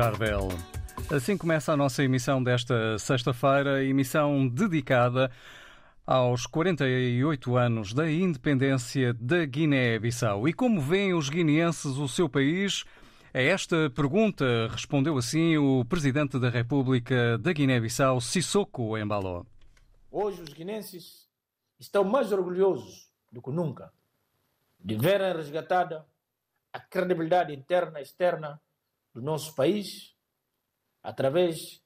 Charbel. Assim começa a nossa emissão desta sexta-feira, emissão dedicada aos 48 anos da independência da Guiné-Bissau. E como veem os guineenses o seu país? A esta pergunta respondeu assim o Presidente da República da Guiné-Bissau, Sissoko Embalo. Hoje os guinenses estão mais orgulhosos do que nunca de verem resgatada a credibilidade interna e externa do nosso país através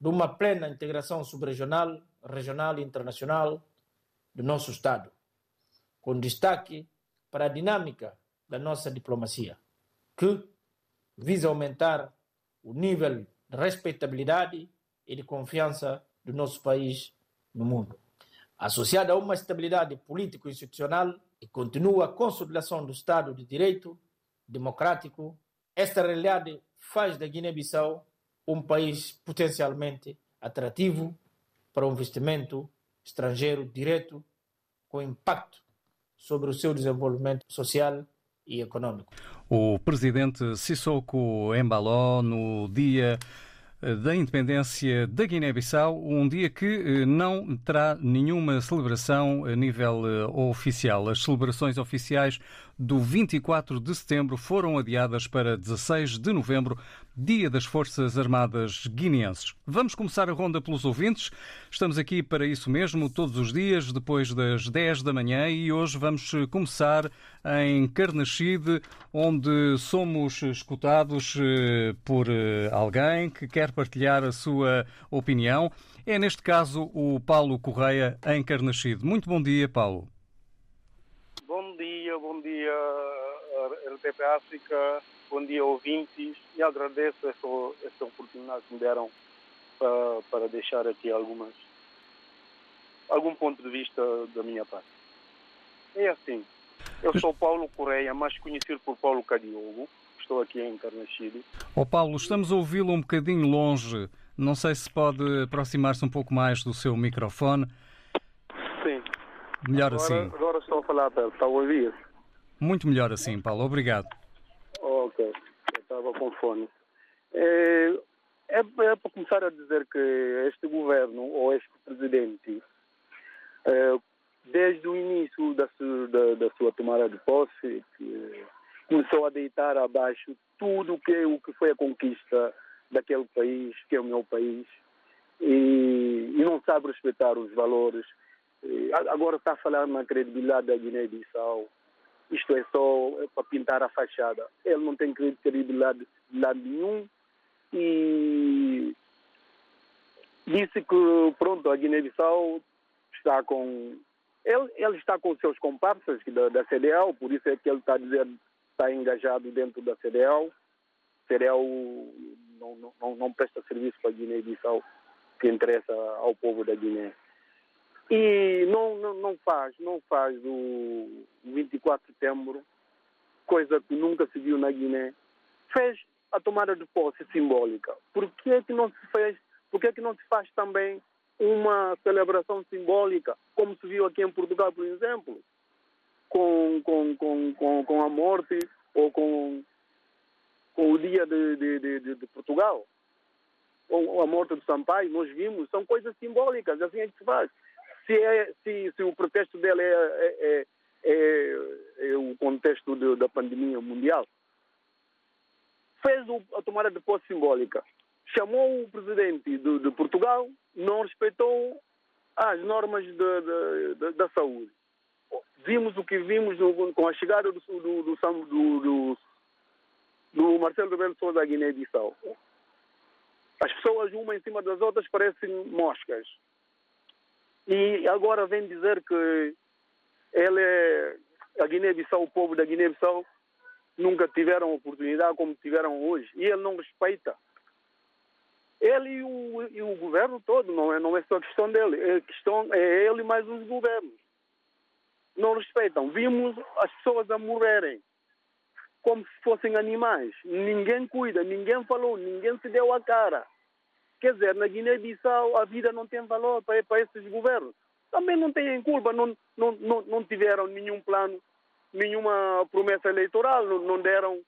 de uma plena integração subregional, regional e internacional do nosso Estado, com destaque para a dinâmica da nossa diplomacia, que visa aumentar o nível de respeitabilidade e de confiança do nosso país no mundo. Associada a uma estabilidade político-institucional e continua a consolidação do Estado de Direito democrático, esta realidade faz da Guiné-Bissau um país potencialmente atrativo para o investimento estrangeiro direto com impacto sobre o seu desenvolvimento social e econômico. O presidente Sissoko Embaló, no dia da independência da Guiné-Bissau, um dia que não terá nenhuma celebração a nível oficial. As celebrações oficiais do 24 de setembro foram adiadas para 16 de novembro, Dia das Forças Armadas Guineenses. Vamos começar a ronda pelos ouvintes. Estamos aqui para isso mesmo todos os dias, depois das 10 da manhã, e hoje vamos começar em Carnaxide, onde somos escutados por alguém que quer partilhar a sua opinião. É neste caso o Paulo Correia, em Carnaxide. Muito bom dia, Paulo. Bom dia, bom dia, RTP África, bom dia, ouvintes, e agradeço essa, essa oportunidade que me deram para, para deixar aqui algumas, algum ponto de vista da minha parte. É assim, eu sou Paulo Correia, mais conhecido por Paulo Cadiogo, estou aqui em Carnaxide. Ó oh, Paulo, estamos a ouvi-lo um bocadinho longe, não sei se pode aproximar-se um pouco mais do seu microfone. Sim. Melhor agora, assim. Agora estou a falar perto, está a ouvir? Muito melhor assim, Paulo. Obrigado. Ok, eu estava com fone. É, é, é, para começar a dizer que este governo, ou este presidente, é, desde o início da, su, da, da, sua tomada de posse, que começou a deitar abaixo tudo que, o que foi a conquista daquele país, que é o meu país, e, e não sabe respeitar os valores agora está a falar na credibilidade da Guiné-Bissau. Isto é só para pintar a fachada. Ele não tem credibilidade de lado nenhum e disse que, pronto, a Guiné-Bissau está com... Ele, ele está com seus comparsas da, da CDAO, por isso é que ele está dizendo está engajado dentro da CDAO. CDAO não, não, não presta serviço para a Guiné-Bissau, que interessa ao povo da Guiné. E não, não, não faz, não faz o 24 de setembro, coisa que nunca se viu na Guiné. Fez a tomada de posse simbólica. Por que é que não se fez? Por que é que não se faz também uma celebração simbólica, como se viu aqui em Portugal, por exemplo, com, com, com, com, a morte ou com, com o dia de, de, de, de Portugal? Ou a morte de Sampaio, nós vimos, são coisas simbólicas, assim é que se faz se, é, se, se o pretexto dele é, é, é, é o contexto de, da pandemia mundial. Fez a tomada de posse simbólica. Chamou o presidente de, de Portugal, não respeitou as normas de, de, da saúde. Vimos o que vimos no, com a chegada do, do, do, do, do Marcelo Rebelo Sousa à Guiné-Bissau. As pessoas, uma em cima das outras, parecem moscas. E agora vem dizer que ele é a Guiné-Bissau, o povo da Guiné-Bissau nunca tiveram oportunidade como tiveram hoje. E ele não respeita. Ele e o, e o governo todo, não é, não é só questão dele, é, questão, é ele mais os governos. Não respeitam. Vimos as pessoas a morrerem como se fossem animais. Ninguém cuida, ninguém falou, ninguém se deu a cara. Quer dizer, na Guiné-Bissau a vida não tem valor para, para esses governos. Também não têm culpa, não, não, não, não tiveram nenhum plano, nenhuma promessa eleitoral, não, não deram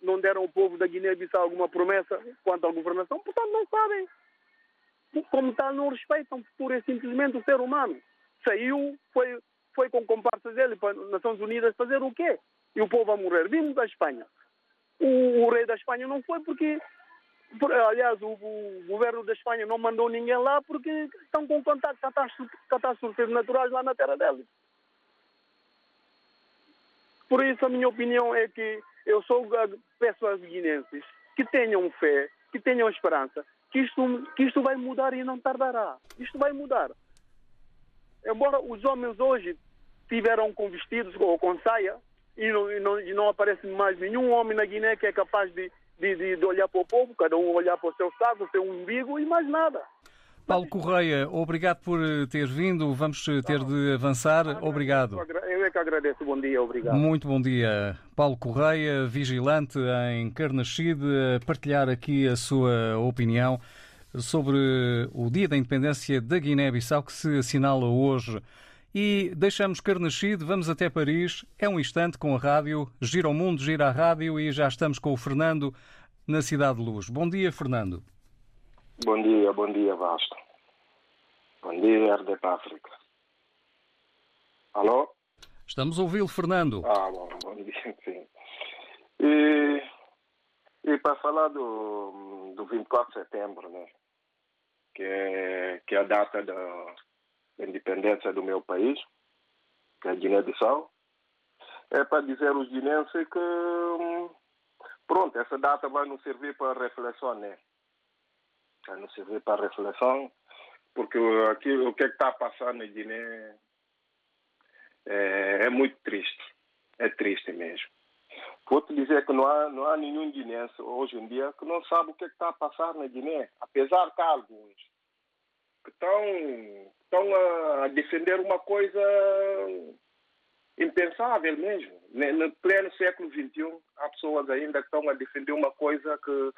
não deram ao povo da Guiné-Bissau alguma promessa quanto à governação, portanto não sabem. Como tal, não respeitam pura e simplesmente o ser humano. Saiu, foi, foi com comparsas dele para as Nações Unidas fazer o quê? E o povo a morrer. Vimos da Espanha. O, o rei da Espanha não foi porque por- aliás, o, o governo da Espanha não mandou ninguém lá porque estão com contato catástrofes, naturais lá na terra deles. Por isso, a minha opinião é que eu sou peço aos guinenses que tenham fé, que tenham esperança, que isto, que isto vai mudar e não tardará. Isto vai mudar. Embora os homens hoje tiveram com vestidos ou com saia e não, e não, e não aparece mais nenhum homem na Guiné que é capaz de, de, de- de olhar para o povo, cada um olhar para o seu saco, o seu umbigo e mais nada. Paulo Correia, obrigado por eh, ter vindo. Vamos eh, ter de avançar. Obrigado. Eu é que agradeço. Bom dia, obrigado. Muito bom dia. Paulo Correia, vigilante em Carnaxide, a partilhar aqui a sua opinião sobre o Dia da Independência da Guiné-Bissau, que se assinala hoje. E deixamos Carnaxide, vamos até Paris. É um instante com a rádio. Gira o mundo, gira a rádio e já estamos com o Fernando na Cidade de Luz. Bom dia, Fernando. Bom dia, bom dia, Vasco. Bom dia, RDP África. Alô? Estamos a ouvi-lo, Fernando. Ah, bom, bom dia, sim. E, e para falar do, do 24 de setembro, né? Que é, que é a data da, da independência do meu país, que é a Guiné-Bissau, é para dizer aos guinenses que, hum, pronto, essa data vai nos servir para reflexão, né? Vai nos servir para reflexão, porque aqui, o que é está passando na Guiné é, é muito triste. É triste mesmo. Vou-te dizer que não há, não há nenhum guinense hoje em dia que não sabe o que é está a passar na Guiné. Apesar que há alguns que estão, estão a defender uma coisa impensável mesmo. No pleno século XXI, há pessoas ainda que estão a defender uma coisa que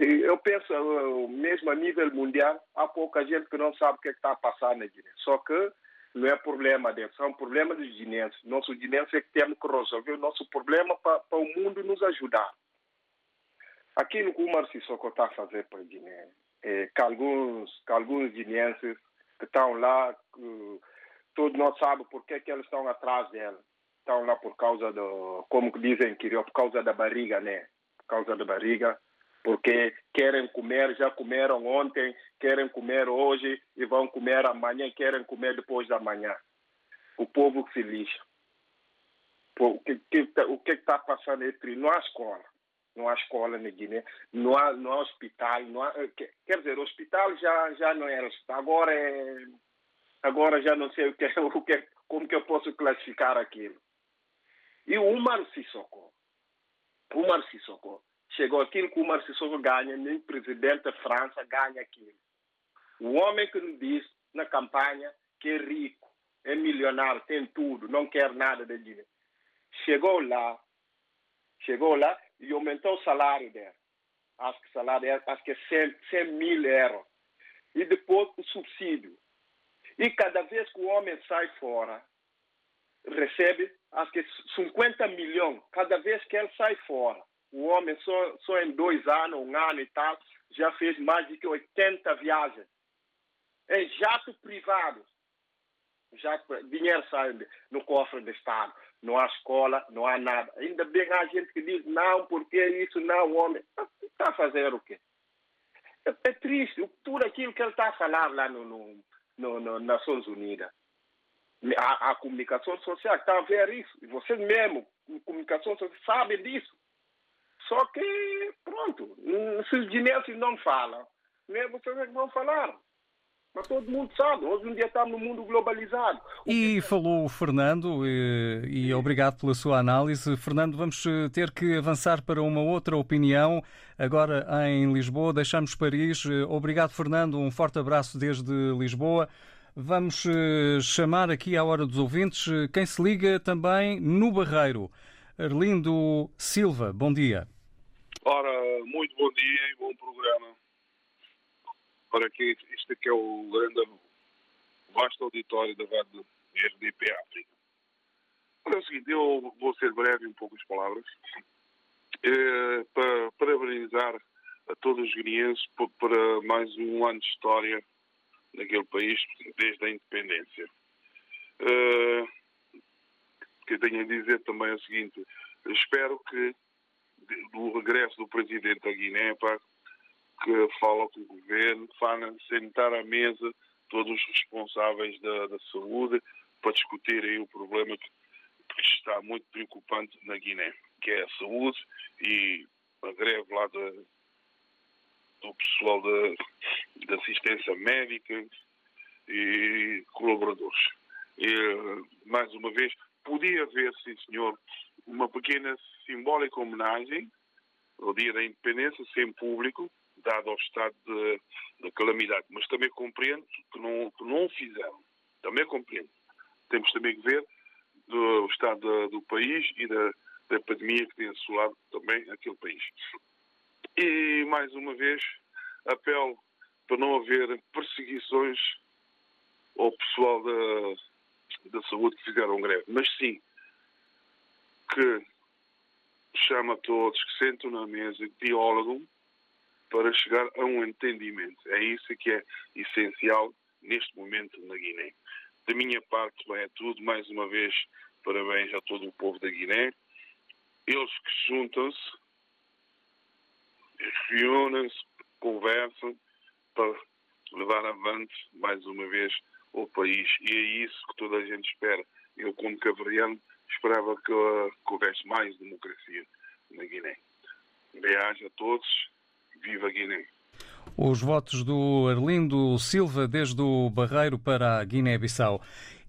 eu penso, eh, mesmo a nível mundial, há pouca gente que não sabe o que é que está a passar na Guiné. Só que não é problema deles, é um problema dos guinenses. Nossos guinenses é que temos que resolver o nosso problema para, o mundo nos ajudar. Aquilo que o Marci Sissoko está a fazer para a Guiné, é que alguns, que alguns guinenses que estão lá, que todos nós sabemos por que, eles estão atrás dela. Estão lá por causa do, como dizem, que por causa da barriga, né? Por causa da barriga porque querem comer, já comeram ontem, querem comer hoje e vão comer amanhã, querem comer depois da manhã. O povo que se lixa. O que que tá- está passando entre há escola, não há escola na Guiné, não há, não há hospital, não há, eh, que- quer dizer, o hospital já já não era, agora é agora já não sei o que, o que como que eu posso classificar aquilo. E o Umar Sissoko, o Umar Sissoko chegou aquilo que o Umar Sissoko ganha, nem presidente da França ganha aquilo. O homem que nos diz na campanha que é rico, é milionário, tem tudo, não quer nada da Guiné. Chegou lá, chegou lá e aumentou o salário dela. Acho que o salário dela, acho que é 100, 100 mil euros. E depois o subsídio. E cada vez que o homem sai fora, recebe, acho que 50 milhões, cada vez que ele sai fora. O homem só, só em dois anos, um ano e tal, já fez mais de que 80 viagens. Em jato privado. Jato, dinheiro sai no cofre do Estado. Não há escola, não há nada. Ainda bem há gente que diz, não, porque isso não, homem. Está a fazer o quê? É, é triste. Tudo aquilo que ele está a falar lá no, no, no, no Nações Unidas. A, a comunicação social está a ver isso. E vocês mesmo, comunicação social, sabem disso. Só que, pronto, se os guineenses não falam, nem vocês é que vão falar. Mas todo mundo sabe, hoje em dia estamos no mundo globalizado. E falou o Fernando, e, e obrigado pela sua análise. Fernando, vamos eh, ter que avançar para uma outra opinião. Agora em Lisboa, deixamos Paris. Eh, Obrigado, Fernando. Um forte abraço desde Lisboa. Vamos eh, chamar aqui à hora dos ouvintes quem se liga também no Barreiro. Arlindo Silva, bom dia. Ora, muito bom dia e bom programa. Ora, aqui, isto aqui é o grande, vasto auditório da rádio RDP África. Ora, é o seguinte, eu vou ser breve em poucas palavras. eh, para parabenizar a todos os guineenses para mais um ano de história naquele país desde a independência. Eh, O que eu tenho a dizer também é o seguinte, espero que do regresso do presidente da Guiné, pá, que fala com o governo, fala sentar à mesa todos os responsáveis da, da saúde para discutir aí o problema que, que está muito preocupante na Guiné, que é a saúde e a greve lá da, do pessoal da, assistência médica e colaboradores. E, mais uma vez, podia haver, sim senhor, uma pequena simbólica homenagem ao dia da independência, sem público, dado ao estado de, de calamidade. Mas também compreendo que não, que não o fizeram. Também compreendo. Temos também que ver do estado da- do país e da, da pandemia que tem assolado também aquele país. E, mais uma vez, apelo para não haver perseguições ao pessoal da, da saúde que fizeram greve. Mas sim, que chama todos que sentam na mesa, que dialogam para chegar a um entendimento. É isso que é essencial neste momento na Guiné. Da minha parte, bem, é tudo. Mais uma vez, parabéns a todo o povo da Guiné. Eles que juntam-se, reúnem-se, conversam para levar avante, mais uma vez, o país. E é isso que toda a gente espera. Eu, como cavariano, esperava que, que houvesse mais democracia na Guiné. Bem-aja a todos. Viva Guiné. Os votos do Arlindo Silva desde o Barreiro para a Guiné-Bissau.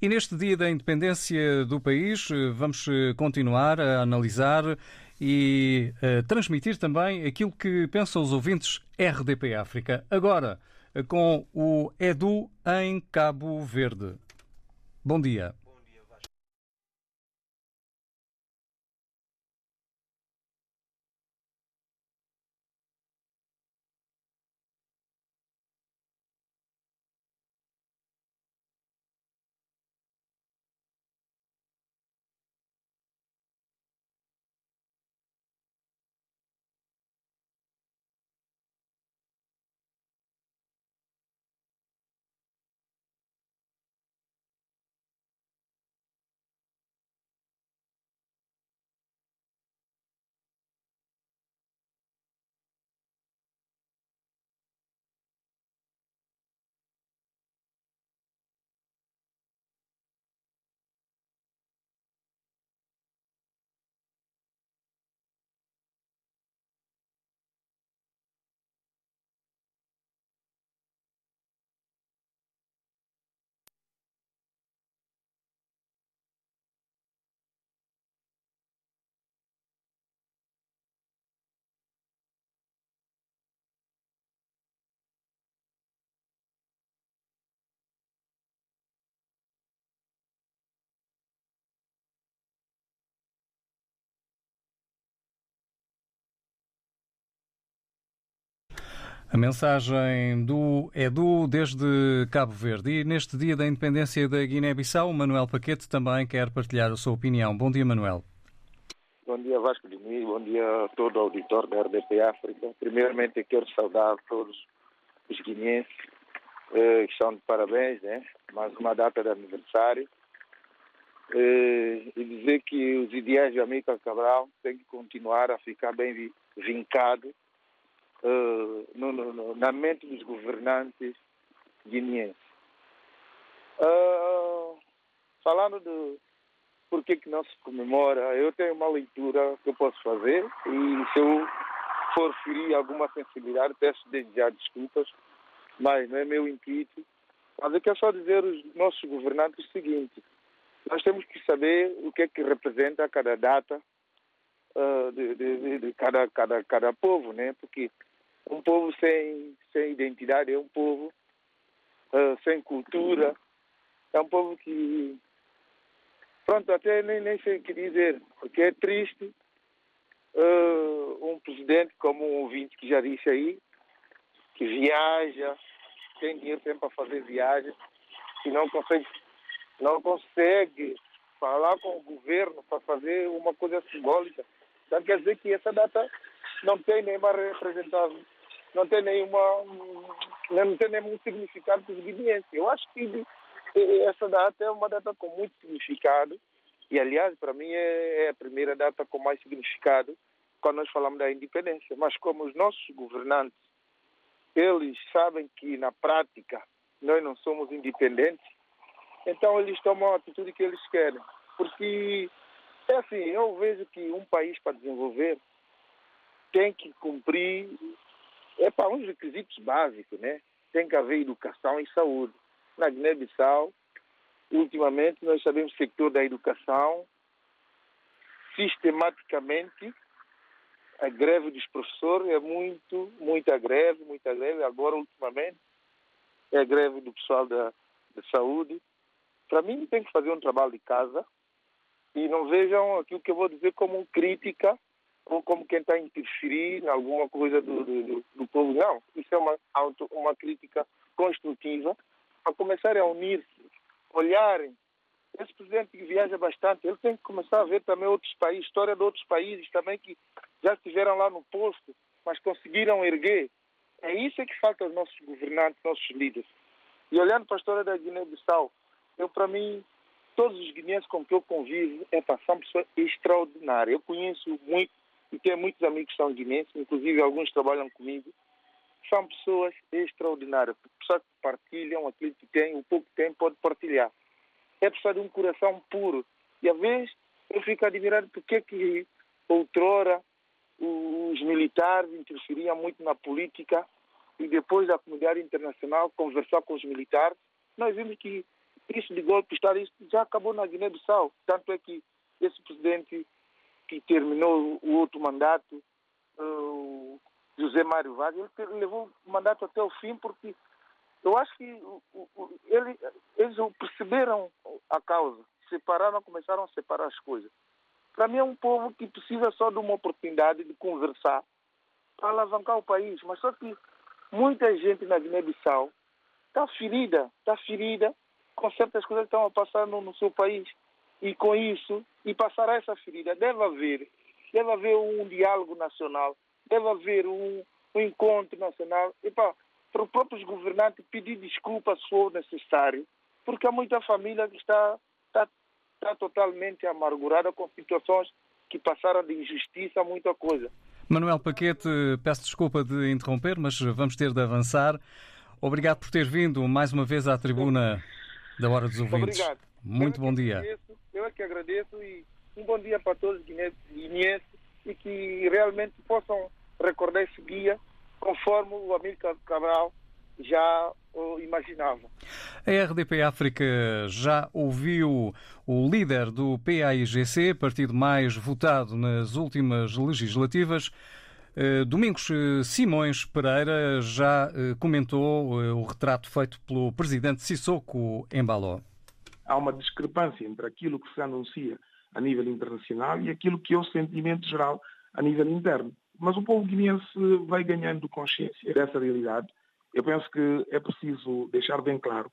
E neste dia da independência do país, eh, vamos eh, continuar a analisar e a transmitir também aquilo que pensam os ouvintes RDP África. Agora, eh, com o Edu em Cabo Verde. Bom dia. A mensagem do Edu desde Cabo Verde. E neste dia da independência da Guiné-Bissau, Manuel Paquete também quer partilhar a sua opinião. Bom dia, Manuel. Bom dia, Vasco de Mim. Bom dia a todo o auditor da RDP África. Primeiramente, quero saudar todos os guineenses eh, que estão de parabéns, né? Mais uma data de aniversário. Eh, e dizer que os ideais de Amílcar Cabral têm que continuar a ficar bem vi- vincados eh, no- no- na mente dos governantes guineenses. Ah, falando de por que, que não se comemora, eu tenho uma leitura que eu posso fazer e se eu for ferir alguma sensibilidade, peço desde já desculpas, mas não é meu intuito. Mas eu quero só dizer aos nossos governantes o seguinte, nós temos que saber o que é que representa cada data ah, de, de- de- cada, cada, cada povo, né? Porque um povo sem, sem identidade é um povo ah, sem cultura, é um povo que Pronto, até nem, nem sei o que dizer, porque é triste eh, um presidente como um ouvinte que já disse aí, que viaja, tem dinheiro sempre para fazer viagens, e não consegue, não consegue falar com o governo para fazer uma coisa simbólica, Então quer dizer que essa data não tem nenhuma representação, não tem nenhuma, não tem nenhum significado para os. Eu acho que essa data é uma data com muito significado e, aliás, para mim é, é a primeira data com mais significado quando nós falamos da independência. Mas como os nossos governantes, eles sabem que na prática nós não somos independentes, então eles tomam a atitude que eles querem. Porque é assim, eu vejo que um país para desenvolver tem que cumprir é para uns requisitos básicos, né? Tem que haver educação e saúde. Na Guiné-Bissau, ultimamente nós sabemos que o sector da educação sistematicamente a greve dos professores é muito, muita greve, muita greve. Agora, ultimamente, é a greve do pessoal da, da saúde. Para mim, tem que fazer um trabalho de casa e não vejam aquilo que eu vou dizer como crítica ou como quem está a interferir em alguma coisa do, do, do povo. Não, isso é uma, uma crítica construtiva a começarem a unir-se, olharem. Esse presidente que viaja bastante, ele tem que começar a ver também outros países, história de outros países também que já estiveram lá no posto, mas conseguiram erguer. É isso que falta aos nossos governantes, nossos líderes. E olhando para a história da Guiné-Bissau, eu, para mim, todos os guineenses com que eu convivo, é, são pessoas extraordinárias. Eu conheço muito e tenho muitos amigos que são guineenses, inclusive alguns trabalham comigo. São pessoas extraordinárias, pessoas que partilham aquilo que têm, o pouco que têm pode partilhar. É pessoa de um coração puro. E às vezes eu fico admirado porque que outrora os militares interferiam muito na política e depois da comunidade internacional conversar com os militares, nós vimos que isso de golpe de Estado isso já acabou na Guiné-Bissau. Tanto é que esse presidente que terminou o outro mandato, uh, José Mário Vaz, ele levou o mandato até o fim porque eu acho que ele, eles perceberam a causa, separaram, começaram a separar as coisas. Para mim é um povo que precisa só de uma oportunidade de conversar para alavancar o país. Mas só que muita gente na Guiné-Bissau está ferida, está ferida com certas coisas que estão a passar no, no seu país. E com isso, e passar essa ferida, deve haver, deve haver um diálogo nacional, deve haver um, um encontro nacional. E pá, para os próprios governantes pedir desculpas se for necessário, porque há muita família que está, está está totalmente amargurada com situações que passaram de injustiça a muita coisa. Manuel Paquete, peço desculpa de interromper, mas vamos ter de avançar. Obrigado por ter vindo mais uma vez à tribuna da Hora dos Ouvintes. Obrigado. Muito eu bom é dia. Agradeço, eu é que agradeço e um bom dia para todos os guineenses e que realmente possam recordar esse dia conforme o Amílcar Cabral já imaginava. A RDP África já ouviu o líder do PAIGC, partido mais votado nas últimas legislativas. Eh, Domingos eh, Simões Pereira já eh, comentou o retrato feito pelo presidente Sissoko Embaló. Há uma discrepância entre aquilo que se anuncia a nível internacional e aquilo que é o sentimento geral a nível interno. Mas o povo guineense vai ganhando consciência dessa realidade eu penso que é preciso deixar bem claro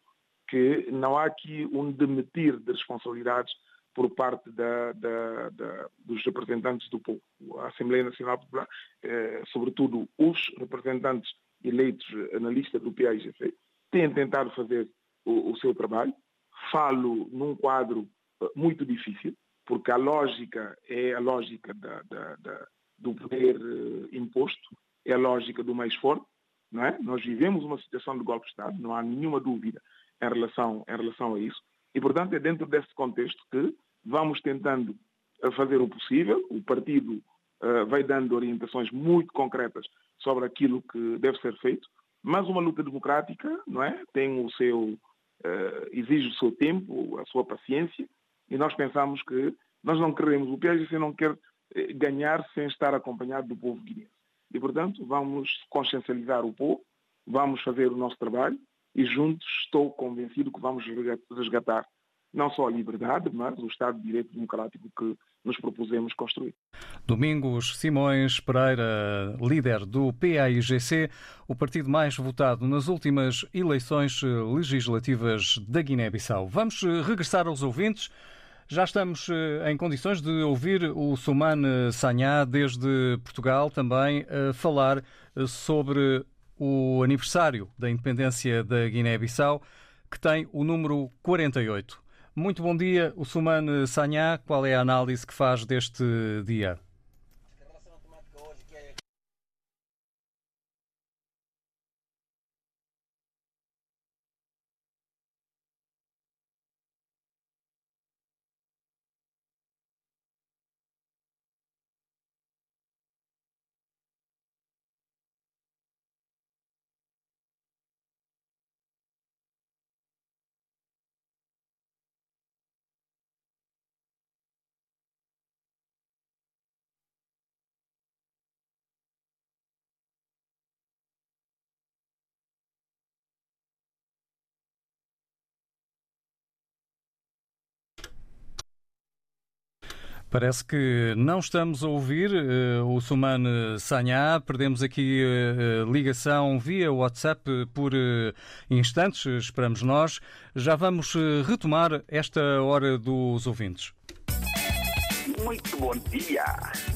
que não há aqui um demitir de responsabilidades por parte da, da, da, dos representantes do povo. A Assembleia Nacional Popular, eh, sobretudo os representantes eleitos na lista do PAIGC, têm tentado fazer o, o seu trabalho. Falo num quadro eh, muito difícil, porque a lógica é a lógica da, do poder eh, imposto, é a lógica do mais forte, não é? Nós vivemos uma situação de golpe de Estado, não há nenhuma dúvida em relação, em relação a isso. E, portanto, é dentro desse contexto que vamos tentando eh, fazer o possível. O partido uh, vai dando orientações muito concretas sobre aquilo que deve ser feito, mas uma luta democrática, não é? Tem o seu uh, exige o seu tempo, a sua paciência, e nós pensamos que nós não queremos, o PSGC não quer ganhar sem estar acompanhado do povo guineense. E, portanto, vamos consciencializar o povo, vamos fazer o nosso trabalho e juntos estou convencido que vamos resgatar não só a liberdade, mas o Estado de Direito Democrático que nos propusemos construir. Domingos Simões Pereira, líder do PAIGC, o partido mais votado nas últimas eleições legislativas da Guiné-Bissau. Vamos regressar aos ouvintes. Já estamos eh, em condições de ouvir o Sumane Sanhá desde Portugal também falar eh, sobre o aniversário da independência da Guiné-Bissau, que tem o número 48. Muito bom dia, o Sumane. Qual é a análise que faz deste dia? Parece que não estamos a ouvir uh, o Sumane Sanhá. Perdemos aqui uh, ligação via WhatsApp por uh, instantes, esperamos nós. Já vamos retomar esta hora dos ouvintes. Muito bom dia.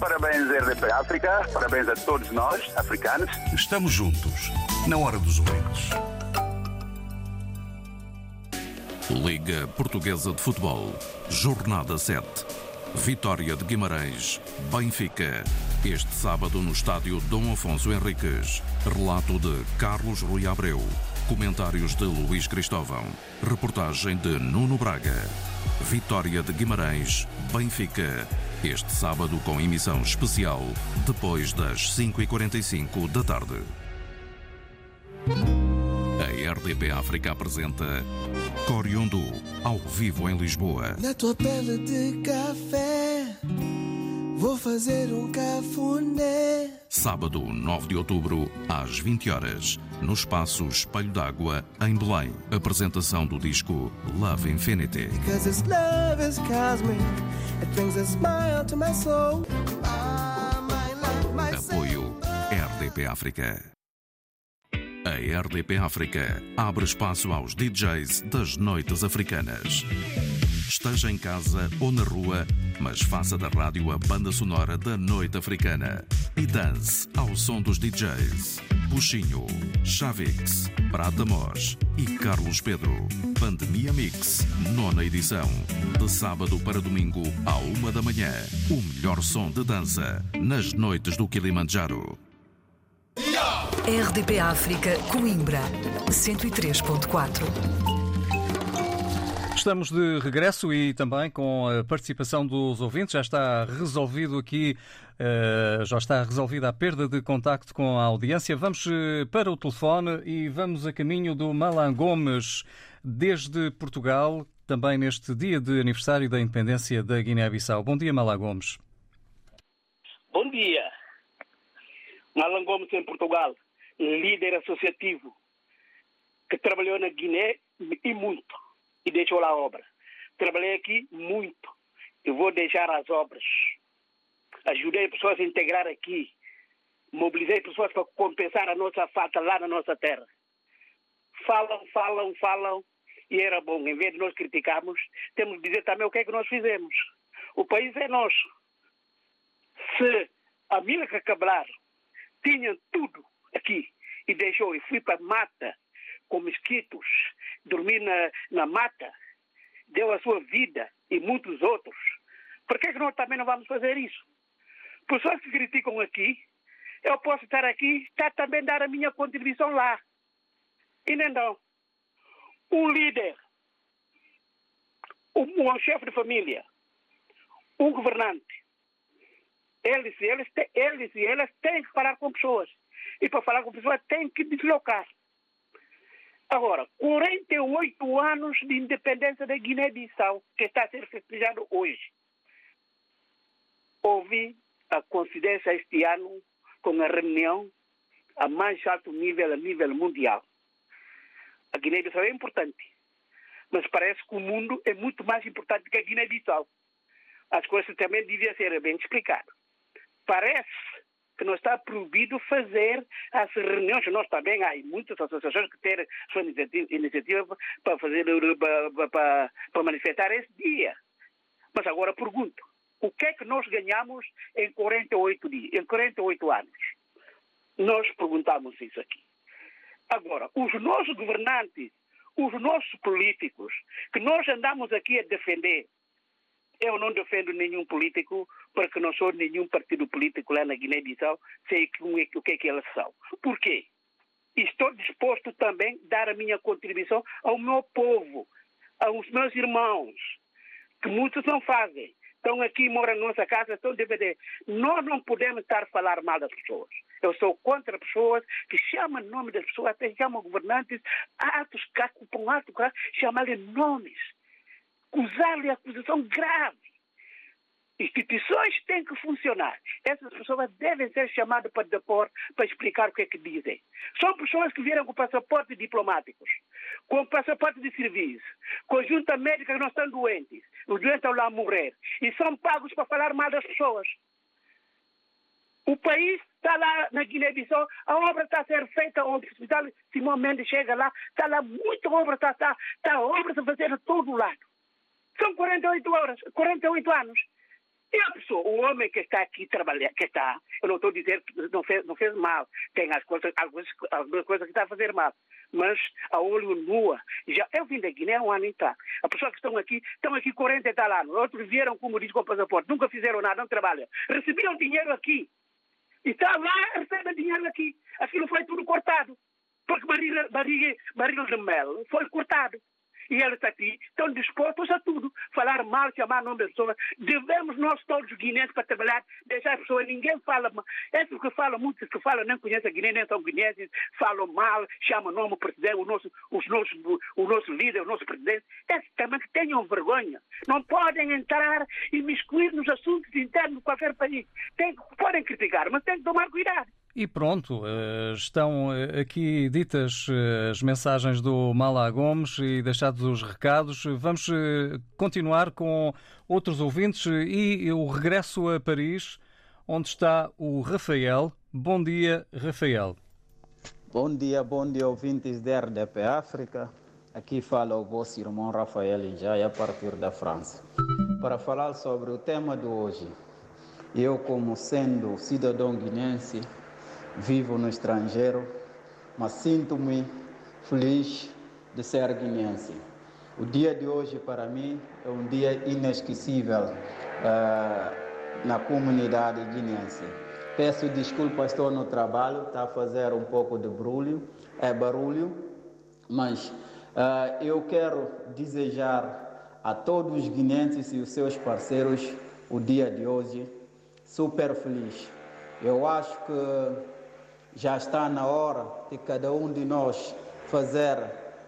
Parabéns, RDP África. Parabéns a todos nós, africanos. Estamos juntos, na hora dos ouvintes. Liga Portuguesa de Futebol, Jornada 7. Vitória de Guimarães, Benfica. Este sábado no estádio Dom Afonso Henriques. Relato de Carlos Rui Abreu. Comentários de Luís Cristóvão. Reportagem de Nuno Braga. Vitória de Guimarães, Benfica. Este sábado com emissão especial, depois das 5h45 da tarde. RDP África apresenta Coriondu, ao vivo em Lisboa. Na tua pele de café, vou fazer um cafuné. Sábado, 9 de outubro, às 20 horas, no espaço Espelho d'Água, em Belém. Apresentação do disco Love Infinity. Because this love is cosmic, it brings a smile to my soul. Apoio RDP África. A RDP África abre espaço aos DJs das noites africanas. Esteja em casa ou na rua, mas faça da rádio a banda sonora da noite africana. E dance ao som dos DJs. Puxinho, Chavix, Prata Mós e Carlos Pedro. Pandemia Mix, nona edição. De sábado para domingo, à uma da manhã. O melhor som de dança nas noites do Kilimanjaro. RDP África, Coimbra, 103.4. Estamos de regresso e também com a participação dos ouvintes. Já está resolvido aqui, uh, já está resolvida a perda de contacto com a audiência. Vamos eh, para o telefone e vamos a caminho do Malan Gomes, desde Portugal, também neste dia de aniversário da independência da Guiné-Bissau. Bom dia, Malan Gomes. Bom dia. Malan Gomes em Portugal, líder associativo que trabalhou na Guiné e muito e deixou lá a obra. Trabalhei aqui muito e vou deixar as obras. Ajudei pessoas a integrar aqui. Mobilizei pessoas para compensar a nossa falta lá na nossa terra. Falam, falam, falam e era bom. Em vez de nós criticarmos, temos de dizer também o que é que nós fizemos. O país é nosso. Se a Milka Cabral tinha tudo aqui e deixou e fui para a mata com mosquitos, dormi na, na mata, deu a sua vida e muitos outros. Por que, é que nós também não vamos fazer isso? Pessoas que criticam aqui, eu posso estar aqui, estar também dar a minha contribuição lá. E nem não. Um líder, um, um chefe de família, um governante, eles, eles, eles e elas têm que falar com pessoas. E para falar com pessoas têm que deslocar. Agora, 48 anos de independência da Guiné-Bissau, que está a ser festejado hoje. Houve a coincidência este ano com a reunião a mais alto nível, a nível mundial. A Guiné-Bissau é importante, mas parece que o mundo é muito mais importante que a Guiné-Bissau. As coisas também deviam ser bem explicadas. Parece que não está proibido fazer as reuniões. Nós também há muitas associações que têm sua iniciativa, para fazer para, para, para manifestar esse dia. Mas agora pergunto, o que é que nós ganhamos em 48 dias, em 48 anos? Nós perguntamos isso aqui. Agora, os nossos governantes, os nossos políticos, que nós andamos aqui a defender, eu não defendo nenhum político, porque não sou nenhum partido político lá na Guiné-Bissau, sei o que é que eles são. Por quê? Estou disposto também a dar a minha contribuição ao meu povo, aos meus irmãos, que muitos não fazem. Estão aqui, moram na nossa casa, estão DVD. Nós não podemos estar a falar mal das pessoas. Eu sou contra pessoas que chamam nome das pessoas, até chamam governantes, atos que ocupam ato, chamam-lhe nomes. Acusar-lhe acusação grave. Instituições têm que funcionar. Essas pessoas devem ser chamadas para depor, para explicar o que é que dizem. São pessoas que vieram com passaportes diplomáticos, com passaporte de serviço, com junta médica que não estão doentes. Os doentes estão lá a morrer. E são pagos para falar mal das pessoas. O país está lá na Guiné-Bissau, a obra está a ser feita, o hospital Simão Mendes chega lá, está lá muita obra, está, está, está obras a fazer a todo lado. São 48 horas, 48 anos. E a pessoa, o homem que está aqui trabalhando, que está, eu não estou a dizer que não fez, não fez mal, tem as coisas, algumas, algumas coisas que está a fazer mal, mas a olho nua, já, eu vim da Guiné um ano e tá. As pessoas que estão aqui, estão aqui 40 e tal anos, outros vieram, como diz, com passaporte, nunca fizeram nada, não trabalham, recebiam dinheiro aqui, e está lá, recebe dinheiro aqui, aquilo foi tudo cortado, porque barriga, barriga, barriga de mel foi cortado e eles aqui estão dispostos a tudo. Falar mal, chamar nome das pessoas. Devemos nós todos guineenses para trabalhar, deixar as pessoas, ninguém fala mal. Esses que falam, muitos que falam, nem conhecem a Guiné, nem são guineenses, falam mal, chamam nome do presidente, o nosso, os nossos, o nosso líder, o nosso presidente. Esses também que tenham vergonha. Não podem entrar e miscuir nos assuntos internos de qualquer país. Tem, podem criticar, mas têm que tomar cuidado. E pronto, estão aqui ditas as mensagens do Mala Gomes e deixados os recados. Vamos continuar com outros ouvintes e eu regresso a Paris, onde está o Rafael. Bom dia, Rafael. Bom dia, bom dia, ouvintes da RDP África. Aqui fala o vosso irmão Rafael Injai, a partir da França. Para falar sobre o tema de hoje, eu, como sendo cidadão guinense, vivo no estrangeiro, mas sinto-me feliz de ser guinense. O dia de hoje, para mim, é um dia inesquecível uh, na comunidade guinense. Peço desculpas, estou no trabalho, está a fazer um pouco de barulho, é barulho, mas uh, eu quero desejar a todos os guinenses e os seus parceiros o dia de hoje super feliz. Eu acho que já está na hora de cada um de nós fazer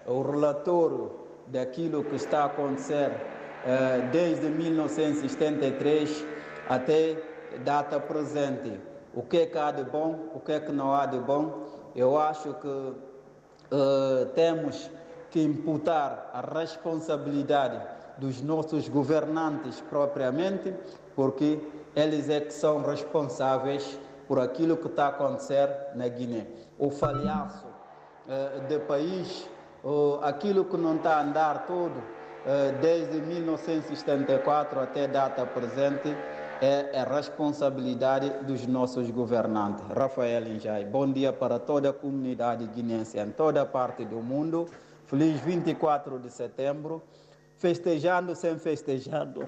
o relatório daquilo que está a acontecer uh, desde 1973 até data presente. O que é que há de bom, o que é que não há de bom. Eu acho que uh, temos que imputar a responsabilidade dos nossos governantes propriamente, porque eles é que são responsáveis por aquilo que está a acontecer na Guiné. O falhaço uh, do país, uh, aquilo que não está a andar tudo, uh, desde 1974 até data presente, é, é responsabilidade dos nossos governantes. Rafael Injai, bom dia para toda a comunidade guinense em toda parte do mundo. Feliz 24 de setembro. Festejando sem festejando,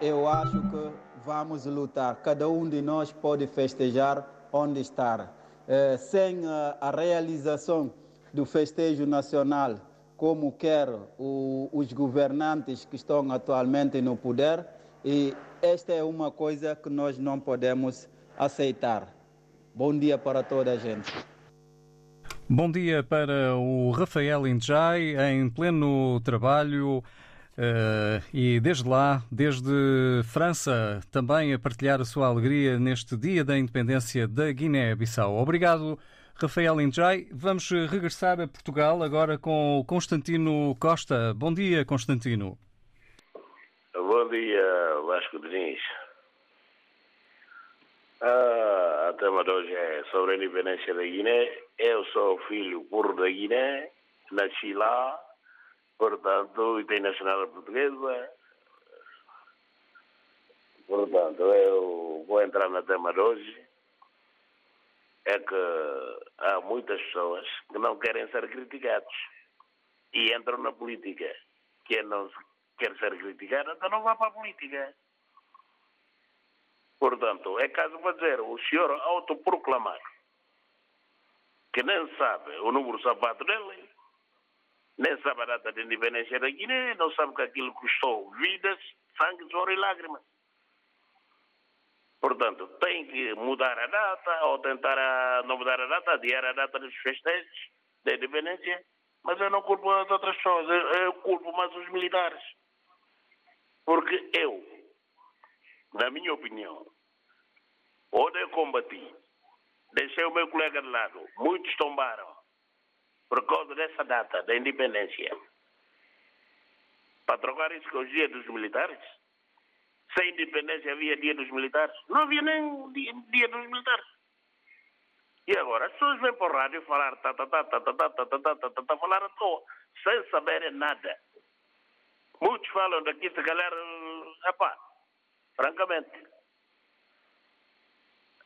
eu acho que vamos lutar. Cada um de nós pode festejar onde estar. Eh, sem a, a, realização do festejo nacional, como quer os governantes que estão atualmente no poder, e esta é uma coisa que nós não podemos aceitar. Bom dia para toda a gente. Bom dia para o Rafael Indjai, em pleno trabalho. Uh, e desde lá, desde França, também a partilhar a sua alegria neste dia da independência da Guiné-Bissau. Obrigado, Rafael Indjai. Vamos regressar a Portugal agora com Constantino Costa. Bom dia, Constantino. Bom dia, Vasco Diniz. Ah, a tema de hoje é sobre a independência da Guiné. Eu sou filho burro da Guiné, nasci lá, portanto, e tem nacionalidade portuguesa. Portanto, eu vou entrar no tema de hoje. É que há muitas pessoas que não querem ser criticados e entram na política. Quem não quer ser criticado, então não vá para a política. Portanto, é caso para dizer, o senhor autoproclamar que nem sabe o número do sapato dele, nem sabe a data de independência da Guiné, não sabe que aquilo custou vidas, sangue, suor e lágrimas. Portanto, tem que mudar a data, ou tentar a, não mudar a data, adiar a data dos festejos da independência, mas eu não culpo as outras pessoas, eu, eu culpo mais os militares. Porque eu, na minha opinião, onde eu combati, deixei o meu colega de lado, muitos tombaram por causa dessa data da independência. Para trocar isso com os dias dos militares? Sem independência havia dia dos militares? Não havia nem dia, dia dos militares. E agora as pessoas vêm para o rádio falar, tá, tá, tá, tá, tá, tá, tá, tá, tá, tá, tá, tá, falar à toa, sem saberem nada. Muitos falam daqui, se calhar, epá, francamente.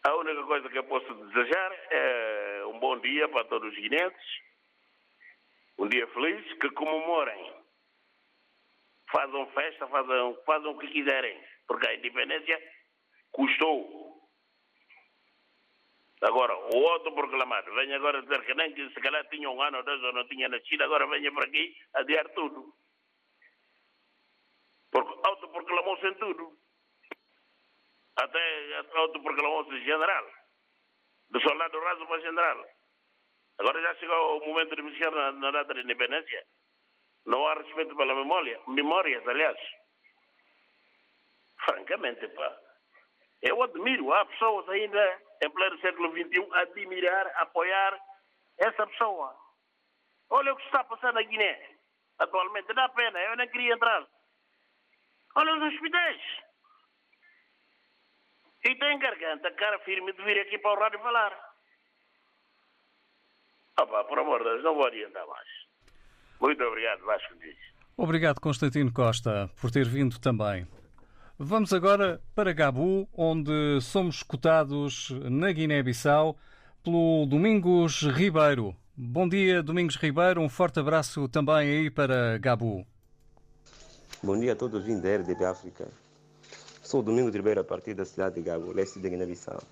A única coisa que eu posso desejar é um bom dia para todos os guineenses, um dia feliz, que comemorem, façam festa, façam, façam o que quiserem, porque a independência custou. Agora, o outro proclamado, venha agora dizer que nem que se calhar tinha um ano ou dois ou não tinha nascido, agora venha para aqui adiar tudo. Porque autoproclamou-se em tudo. Até autoproclamou-se general. De soldado raso para general. Agora já chegou o momento de mexer na, na data de independência. Não há respeito pela memória. Memórias, aliás. Francamente, pá. Eu admiro. Há pessoas ainda, em pleno século XXI, a admirar, a apoiar essa pessoa. Olha o que está passando na Guiné. Atualmente. Dá pena. Eu nem queria entrar. Olha os hospitais. E tem garganta, cara firme de vir aqui para o rádio falar. Ah pá, por amor de Deus, não vou adiantar mais. Muito obrigado, Vasco Dias. Obrigado, Constantino Costa, por ter vindo também. Vamos agora para Gabu, onde somos escutados na Guiné-Bissau pelo Domingos Ribeiro. Bom dia, Domingos Ribeiro. Um forte abraço também aí para Gabu. Bom dia a todos os da RDP África. Sou o Domingos Ribeiro, a partir da cidade de Gabo, leste de Guiné-Bissau.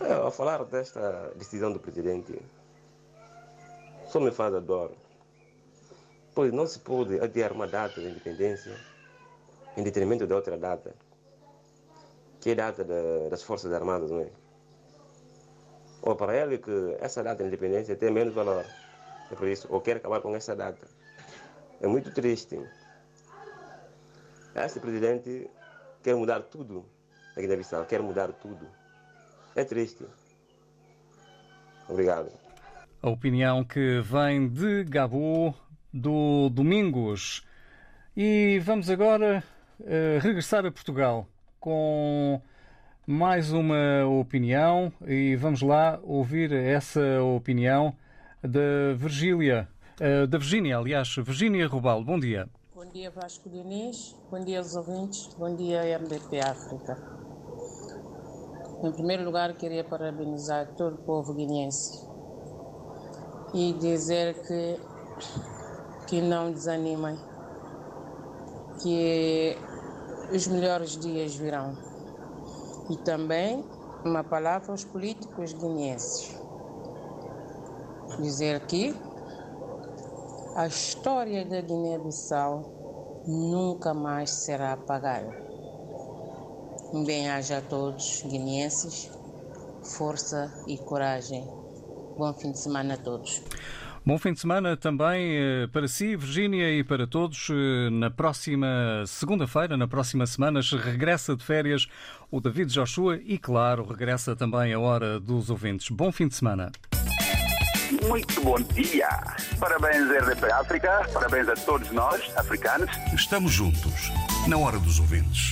É, ao falar desta decisão do presidente, só me faz dor. Pois não se pode adiar uma data de independência em detrimento de outra data, que é a data da, das Forças Armadas, não é? Ou para ele que essa data de independência tem menos valor. É por isso, ou quer acabar com essa data. É muito triste. Este presidente quer mudar tudo na Guiné-Bissau, quer mudar tudo. É triste. Obrigado. A opinião que vem de Gabu, do Domingos. E vamos agora uh, regressar a Portugal com mais uma opinião e vamos lá ouvir essa opinião da Virgília, uh, da Virgínia, aliás, Virgínia Rubal. Bom dia. Bom dia Vasco Diniz, bom dia aos ouvintes, bom dia RDP África. Em primeiro lugar, queria parabenizar todo o povo guineense e dizer que, que não desanimem, que os melhores dias virão. E também uma palavra aos políticos guineenses. Dizer que a história da Guiné-Bissau nunca mais será apagada. Um bem-aja a todos guineenses, força e coragem. Bom fim de semana a todos. Bom fim de semana também para si, Virgínia, e para todos. Na próxima segunda-feira, na próxima semana, regressa de férias o David Joshua e, claro, regressa também a hora dos ouvintes. Bom fim de semana. Muito bom dia. Parabéns, RDP África. Parabéns a todos nós, africanos. Estamos juntos, na hora dos ouvintes.